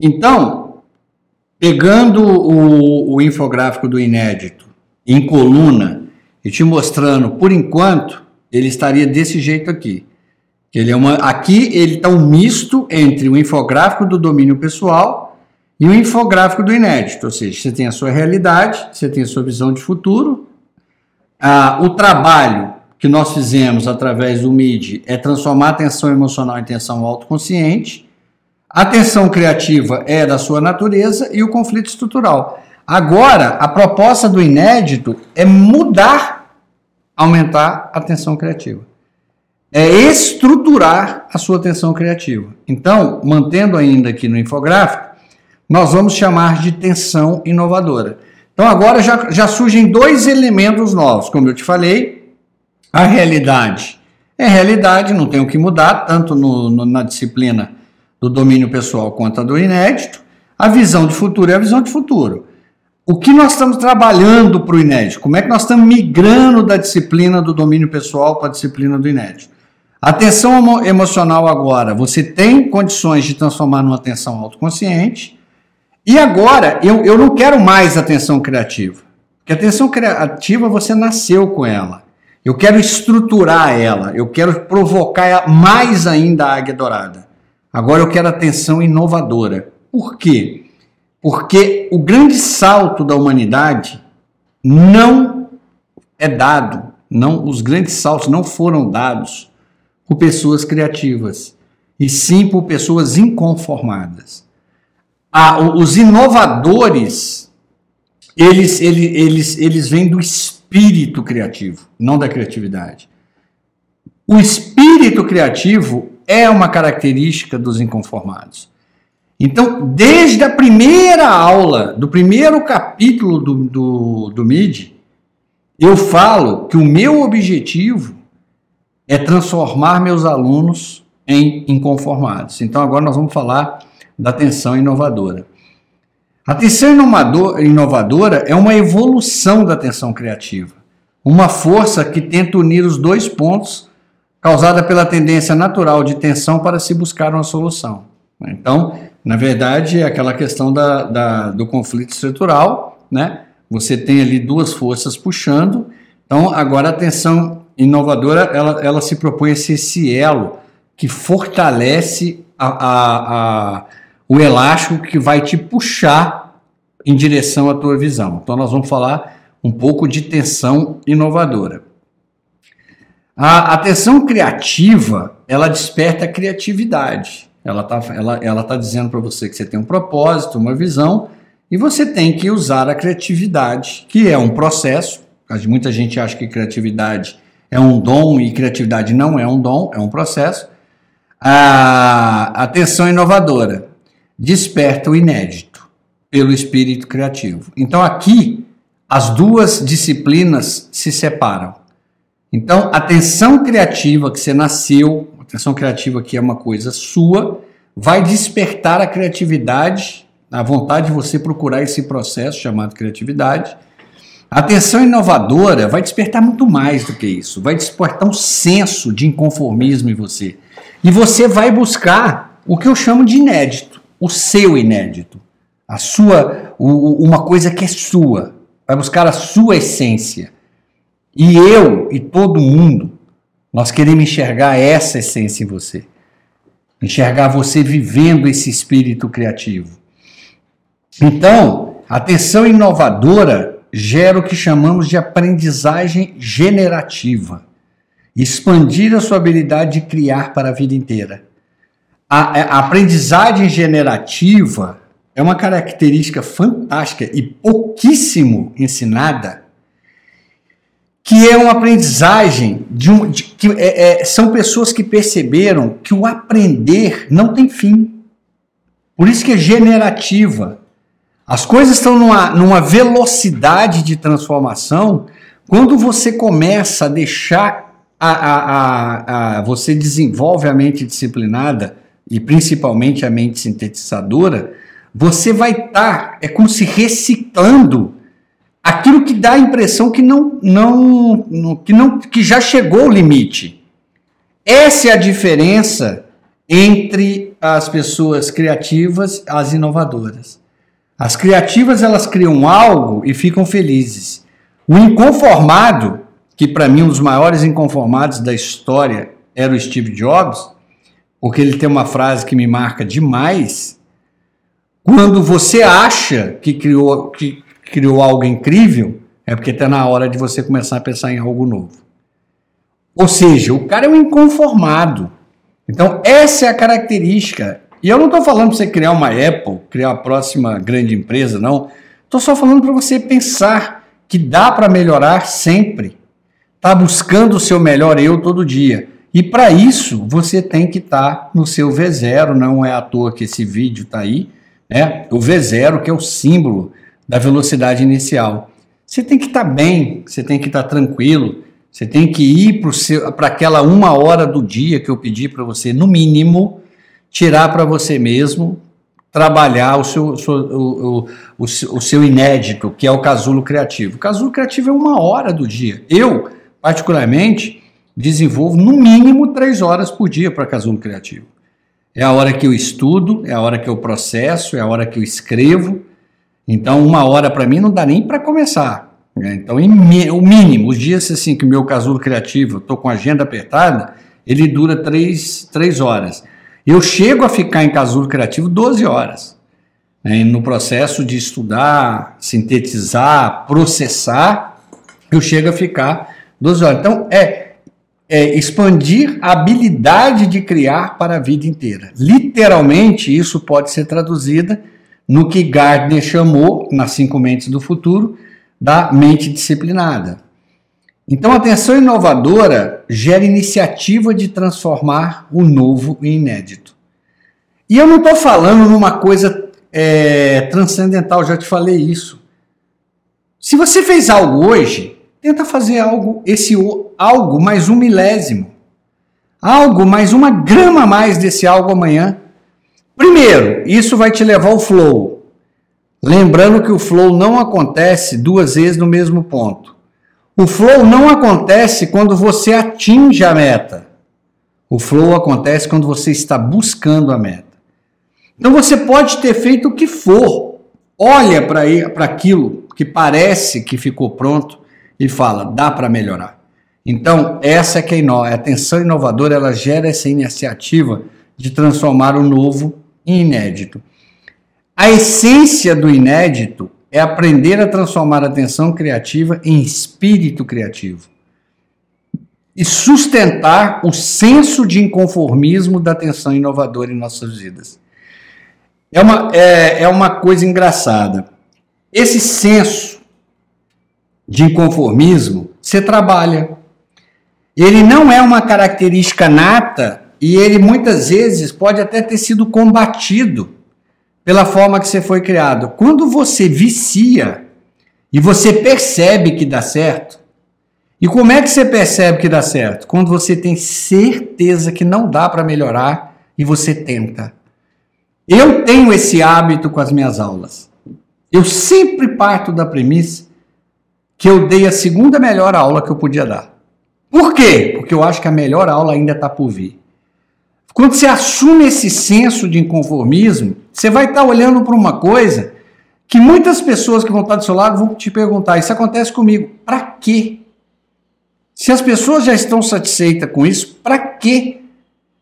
Então, pegando o, o infográfico do inédito em coluna e te mostrando, por enquanto, ele estaria desse jeito aqui. Ele é uma, aqui ele está um misto entre o infográfico do domínio pessoal e o infográfico do inédito, ou seja, você tem a sua realidade, você tem a sua visão de futuro, ah, o trabalho que nós fizemos através do MID é transformar a atenção emocional em atenção autoconsciente, a atenção criativa é da sua natureza e o conflito estrutural. Agora, a proposta do inédito é mudar, aumentar a atenção criativa é estruturar a sua atenção criativa. Então, mantendo ainda aqui no infográfico, nós vamos chamar de tensão inovadora. Então, agora já, já surgem dois elementos novos. Como eu te falei, a realidade é realidade, não tem o que mudar, tanto no, no, na disciplina do domínio pessoal quanto a do inédito. A visão de futuro é a visão de futuro. O que nós estamos trabalhando para o inédito? Como é que nós estamos migrando da disciplina do domínio pessoal para a disciplina do inédito? Atenção emocional agora, você tem condições de transformar numa atenção autoconsciente. E agora, eu, eu não quero mais atenção criativa. Porque atenção criativa você nasceu com ela. Eu quero estruturar ela, eu quero provocar mais ainda a águia dourada. Agora eu quero atenção inovadora. Por quê? Porque o grande salto da humanidade não é dado, não os grandes saltos não foram dados por pessoas criativas, e sim por pessoas inconformadas. Ah, os inovadores, eles, eles, eles, eles vêm do espírito criativo, não da criatividade. O espírito criativo é uma característica dos inconformados. Então, desde a primeira aula, do primeiro capítulo do, do, do MID, eu falo que o meu objetivo é transformar meus alunos em inconformados. Então agora nós vamos falar da atenção inovadora. A atenção inovadora é uma evolução da atenção criativa, uma força que tenta unir os dois pontos causada pela tendência natural de tensão para se buscar uma solução. Então, na verdade, é aquela questão da, da, do conflito estrutural, né? Você tem ali duas forças puxando. Então, agora a atenção inovadora, ela, ela se propõe a ser esse elo que fortalece a, a, a, o elástico que vai te puxar em direção à tua visão. Então, nós vamos falar um pouco de tensão inovadora. A atenção criativa, ela desperta a criatividade. Ela está ela, ela tá dizendo para você que você tem um propósito, uma visão, e você tem que usar a criatividade, que é um processo. Muita gente acha que criatividade é um dom e criatividade não é um dom, é um processo. A atenção inovadora desperta o inédito pelo espírito criativo. Então aqui as duas disciplinas se separam. Então, atenção criativa que você nasceu, atenção criativa que é uma coisa sua, vai despertar a criatividade, a vontade de você procurar esse processo chamado criatividade a atenção inovadora vai despertar muito mais do que isso, vai despertar um senso de inconformismo em você. E você vai buscar o que eu chamo de inédito, o seu inédito, a sua, o, uma coisa que é sua, vai buscar a sua essência. E eu e todo mundo, nós queremos enxergar essa essência em você. Enxergar você vivendo esse espírito criativo. Então, a atenção inovadora gera o que chamamos de aprendizagem generativa. Expandir a sua habilidade de criar para a vida inteira. A, a aprendizagem generativa é uma característica fantástica e pouquíssimo ensinada, que é uma aprendizagem de um, de, que é, é, são pessoas que perceberam que o aprender não tem fim. Por isso que é generativa. As coisas estão numa, numa velocidade de transformação quando você começa a deixar a, a, a, a, você desenvolve a mente disciplinada e principalmente a mente sintetizadora, você vai estar, tá, é como se reciclando aquilo que dá a impressão que não, não, que não, que já chegou ao limite. Essa é a diferença entre as pessoas criativas, as inovadoras. As criativas elas criam algo e ficam felizes. O inconformado, que para mim um dos maiores inconformados da história era o Steve Jobs, porque ele tem uma frase que me marca demais. Quando você acha que criou, que criou algo incrível, é porque está na hora de você começar a pensar em algo novo. Ou seja, o cara é um inconformado. Então, essa é a característica. E eu não estou falando para você criar uma Apple, criar a próxima grande empresa, não. Estou só falando para você pensar que dá para melhorar sempre. Está buscando o seu melhor eu todo dia. E para isso, você tem que estar tá no seu V0, não é à toa que esse vídeo está aí, né? O V0, que é o símbolo da velocidade inicial. Você tem que estar tá bem, você tem que estar tá tranquilo, você tem que ir para aquela uma hora do dia que eu pedi para você, no mínimo, tirar para você mesmo, trabalhar o seu, o, o, o, o, seu inédito, que é o casulo criativo. O casulo criativo é uma hora do dia. Eu, particularmente, desenvolvo no mínimo três horas por dia para casulo criativo. É a hora que eu estudo, é a hora que eu processo, é a hora que eu escrevo. Então, uma hora para mim não dá nem para começar. Né? Então, em, o mínimo, os dias assim que o meu casulo criativo, estou com a agenda apertada, ele dura três, três horas. Eu chego a ficar em casulo criativo 12 horas. Né? No processo de estudar, sintetizar, processar, eu chego a ficar 12 horas. Então, é, é expandir a habilidade de criar para a vida inteira. Literalmente, isso pode ser traduzida no que Gardner chamou, nas Cinco Mentes do Futuro, da mente disciplinada. Então, atenção inovadora gera iniciativa de transformar o novo em inédito. E eu não estou falando numa coisa é, transcendental, já te falei isso. Se você fez algo hoje, tenta fazer algo, esse algo mais um milésimo. Algo mais uma grama a mais desse algo amanhã. Primeiro, isso vai te levar ao flow. Lembrando que o flow não acontece duas vezes no mesmo ponto. O flow não acontece quando você atinge a meta. O flow acontece quando você está buscando a meta. Então você pode ter feito o que for, olha para aquilo que parece que ficou pronto e fala, dá para melhorar. Então, essa é que é a atenção inovadora, ela gera essa iniciativa de transformar o novo inédito. A essência do inédito é aprender a transformar a atenção criativa em espírito criativo e sustentar o senso de inconformismo da atenção inovadora em nossas vidas. É uma, é, é uma coisa engraçada. Esse senso de inconformismo você trabalha. Ele não é uma característica nata e ele muitas vezes pode até ter sido combatido pela forma que você foi criado. Quando você vicia e você percebe que dá certo, e como é que você percebe que dá certo? Quando você tem certeza que não dá para melhorar e você tenta. Eu tenho esse hábito com as minhas aulas. Eu sempre parto da premissa que eu dei a segunda melhor aula que eu podia dar. Por quê? Porque eu acho que a melhor aula ainda está por vir. Quando você assume esse senso de inconformismo, você vai estar olhando para uma coisa que muitas pessoas que vão estar do seu lado vão te perguntar: Isso acontece comigo, para quê? Se as pessoas já estão satisfeitas com isso, para quê?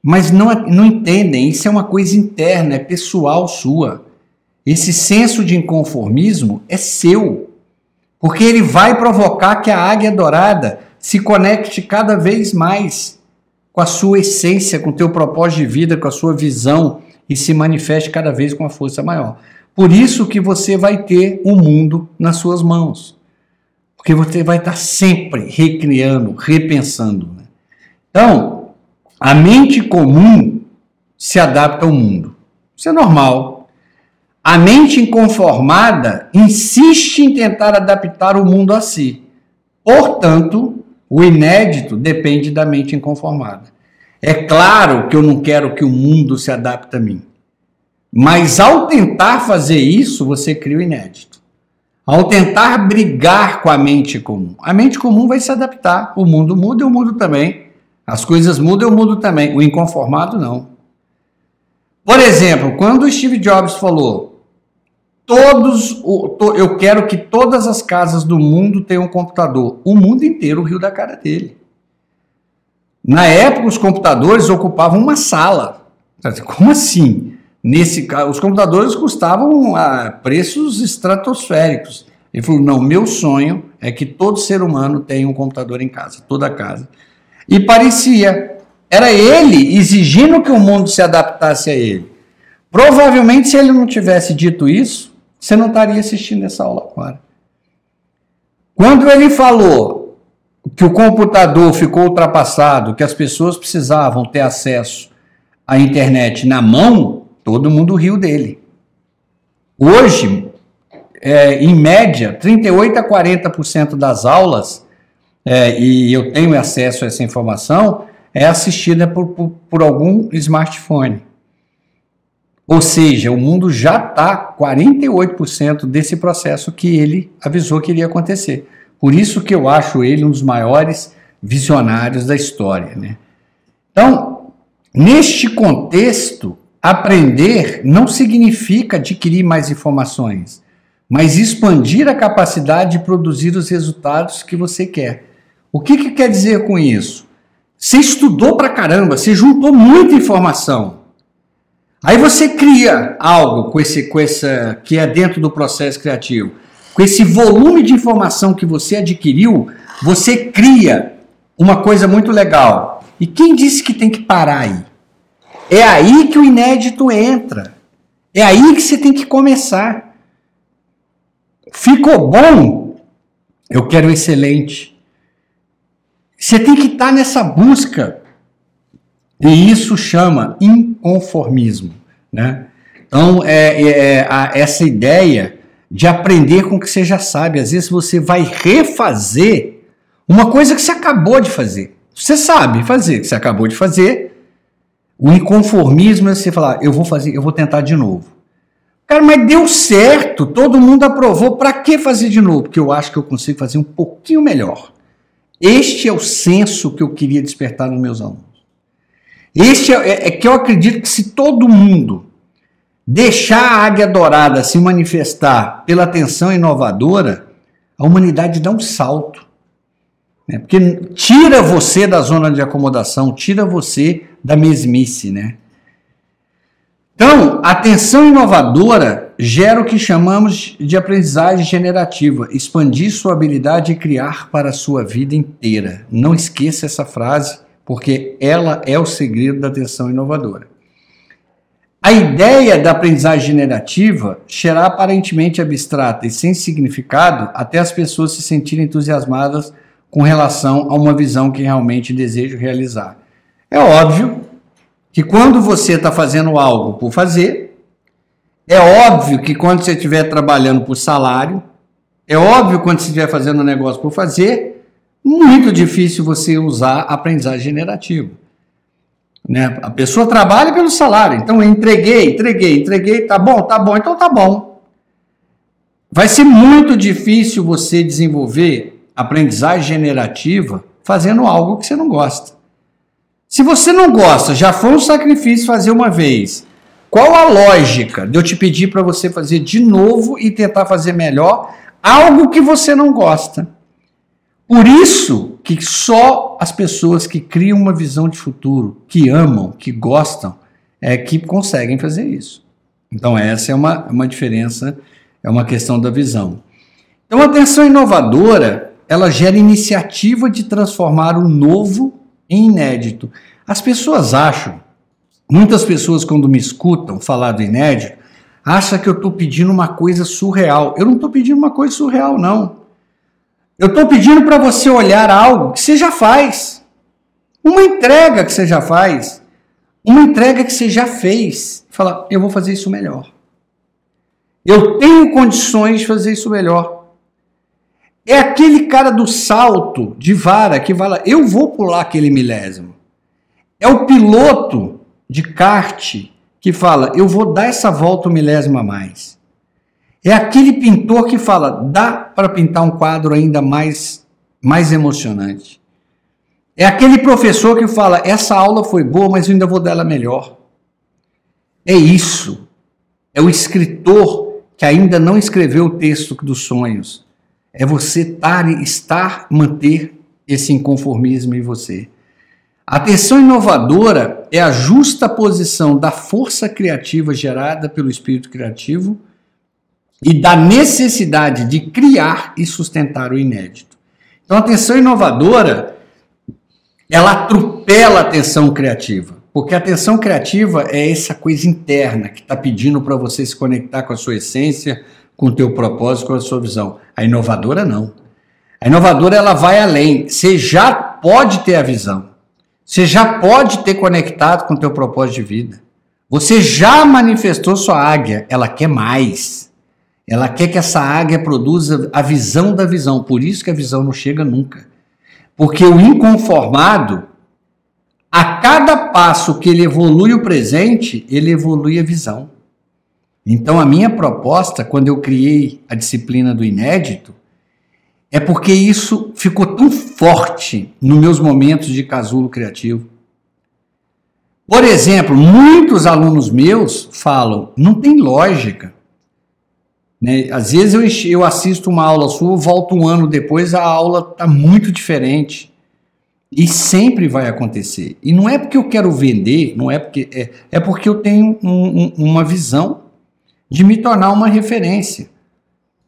Mas não, não entendem, isso é uma coisa interna, é pessoal sua. Esse senso de inconformismo é seu, porque ele vai provocar que a águia dourada se conecte cada vez mais com a sua essência, com o teu propósito de vida, com a sua visão e se manifeste cada vez com uma força maior. Por isso que você vai ter o mundo nas suas mãos. Porque você vai estar sempre recriando, repensando. Né? Então, a mente comum se adapta ao mundo. Isso é normal. A mente inconformada insiste em tentar adaptar o mundo a si. Portanto, o inédito depende da mente inconformada. É claro que eu não quero que o mundo se adapte a mim. Mas ao tentar fazer isso, você cria o inédito. Ao tentar brigar com a mente comum, a mente comum vai se adaptar. O mundo muda e o mundo também. As coisas mudam e o mundo também. O inconformado não. Por exemplo, quando o Steve Jobs falou: todos, eu quero que todas as casas do mundo tenham um computador, o mundo inteiro riu da cara dele. Na época, os computadores ocupavam uma sala. Como assim? Nesse, os computadores custavam a preços estratosféricos. Ele falou: não, meu sonho é que todo ser humano tenha um computador em casa, toda casa. E parecia, era ele exigindo que o mundo se adaptasse a ele. Provavelmente, se ele não tivesse dito isso, você não estaria assistindo essa aula agora. Quando ele falou que o computador ficou ultrapassado, que as pessoas precisavam ter acesso à internet na mão, todo mundo riu dele. Hoje, é, em média, 38 a 40% das aulas, é, e eu tenho acesso a essa informação, é assistida por, por, por algum smartphone. Ou seja, o mundo já está 48% desse processo que ele avisou que iria acontecer. Por isso que eu acho ele um dos maiores visionários da história. Né? Então, neste contexto, aprender não significa adquirir mais informações mas expandir a capacidade de produzir os resultados que você quer. O que, que quer dizer com isso? Você estudou pra caramba, você juntou muita informação. Aí você cria algo com esse, com essa que é dentro do processo criativo. Com esse volume de informação que você adquiriu, você cria uma coisa muito legal. E quem disse que tem que parar aí? É aí que o inédito entra. É aí que você tem que começar. Ficou bom? Eu quero excelente. Você tem que estar nessa busca. E isso chama inconformismo. Né? Então, é, é, é a, essa ideia de aprender com o que você já sabe. Às vezes você vai refazer uma coisa que você acabou de fazer. Você sabe fazer, que você acabou de fazer. O inconformismo é você falar, eu vou fazer, eu vou tentar de novo. Cara, mas deu certo, todo mundo aprovou. Para que fazer de novo? Porque eu acho que eu consigo fazer um pouquinho melhor. Este é o senso que eu queria despertar nos meus alunos. Este é, é, que eu acredito que se todo mundo deixar a águia dourada se manifestar pela atenção inovadora, a humanidade dá um salto. Né? Porque tira você da zona de acomodação, tira você da mesmice, né? Então, a atenção inovadora gera o que chamamos de aprendizagem generativa, expandir sua habilidade e criar para a sua vida inteira. Não esqueça essa frase, porque ela é o segredo da atenção inovadora. A ideia da aprendizagem generativa será aparentemente abstrata e sem significado até as pessoas se sentirem entusiasmadas com relação a uma visão que realmente desejam realizar. É óbvio que quando você está fazendo algo por fazer, é óbvio que quando você estiver trabalhando por salário, é óbvio quando você estiver fazendo um negócio por fazer, muito difícil você usar aprendizagem generativa. Né? A pessoa trabalha pelo salário, então eu entreguei, entreguei, entreguei, tá bom, tá bom, então tá bom. Vai ser muito difícil você desenvolver aprendizagem generativa fazendo algo que você não gosta. Se você não gosta, já foi um sacrifício fazer uma vez. Qual a lógica de eu te pedir para você fazer de novo e tentar fazer melhor algo que você não gosta? Por isso que só as pessoas que criam uma visão de futuro, que amam, que gostam, é que conseguem fazer isso. Então essa é uma, uma diferença, é uma questão da visão. Então a atenção inovadora, ela gera iniciativa de transformar o novo em inédito. As pessoas acham, muitas pessoas quando me escutam falar do inédito, acham que eu estou pedindo uma coisa surreal. Eu não estou pedindo uma coisa surreal, não. Eu estou pedindo para você olhar algo que você já faz. Uma entrega que você já faz. Uma entrega que você já fez. Fala, eu vou fazer isso melhor. Eu tenho condições de fazer isso melhor. É aquele cara do salto de vara que fala, eu vou pular aquele milésimo. É o piloto de kart que fala, eu vou dar essa volta um milésimo a mais. É aquele pintor que fala, dá para pintar um quadro ainda mais, mais emocionante. É aquele professor que fala, essa aula foi boa, mas eu ainda vou dar ela melhor. é isso. É o escritor que ainda não escreveu o texto dos sonhos. É você estar, estar manter esse inconformismo em você. A atenção inovadora é a justa posição da força criativa gerada pelo espírito criativo e da necessidade de criar e sustentar o inédito. Então, a atenção inovadora ela atropela a atenção criativa, porque a atenção criativa é essa coisa interna que está pedindo para você se conectar com a sua essência, com o teu propósito, com a sua visão. A inovadora não. A inovadora ela vai além. Você já pode ter a visão. Você já pode ter conectado com o teu propósito de vida. Você já manifestou sua águia, ela quer mais. Ela quer que essa águia produza a visão da visão. Por isso que a visão não chega nunca. Porque o inconformado, a cada passo que ele evolui o presente, ele evolui a visão. Então, a minha proposta, quando eu criei a disciplina do inédito, é porque isso ficou tão forte nos meus momentos de casulo criativo. Por exemplo, muitos alunos meus falam, não tem lógica. Né? Às vezes eu, eu assisto uma aula sua, volto um ano depois, a aula está muito diferente. E sempre vai acontecer. E não é porque eu quero vender, não é porque. É, é porque eu tenho um, um, uma visão de me tornar uma referência.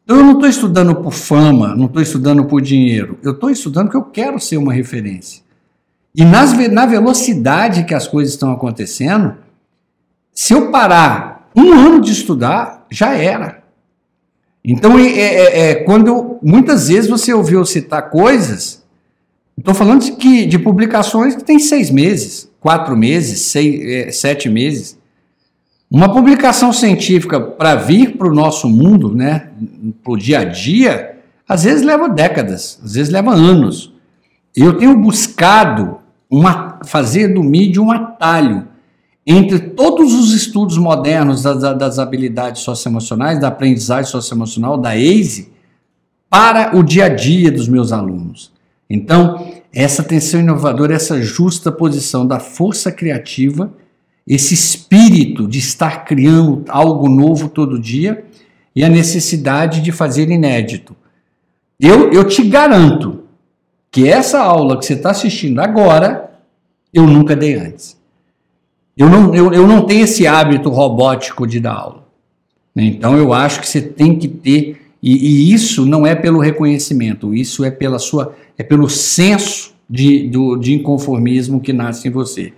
Eu não estou estudando por fama, não estou estudando por dinheiro. Eu estou estudando porque eu quero ser uma referência. E nas, na velocidade que as coisas estão acontecendo, se eu parar um ano de estudar, já era. Então, é, é, é quando muitas vezes você ouviu citar coisas, estou falando de, que, de publicações que tem seis meses, quatro meses, seis, é, sete meses. Uma publicação científica para vir para o nosso mundo, né, para o dia a dia, às vezes leva décadas, às vezes leva anos. Eu tenho buscado uma, fazer do mídia um atalho entre todos os estudos modernos das, das habilidades socioemocionais, da aprendizagem socioemocional, da ACE, para o dia a dia dos meus alunos. Então, essa atenção inovadora, essa justa posição da força criativa esse espírito de estar criando algo novo todo dia e a necessidade de fazer inédito. Eu, eu te garanto que essa aula que você está assistindo agora, eu nunca dei antes. Eu não, eu, eu não tenho esse hábito robótico de dar aula. Então eu acho que você tem que ter, e, e isso não é pelo reconhecimento, isso é pela sua, é pelo senso de, do, de inconformismo que nasce em você.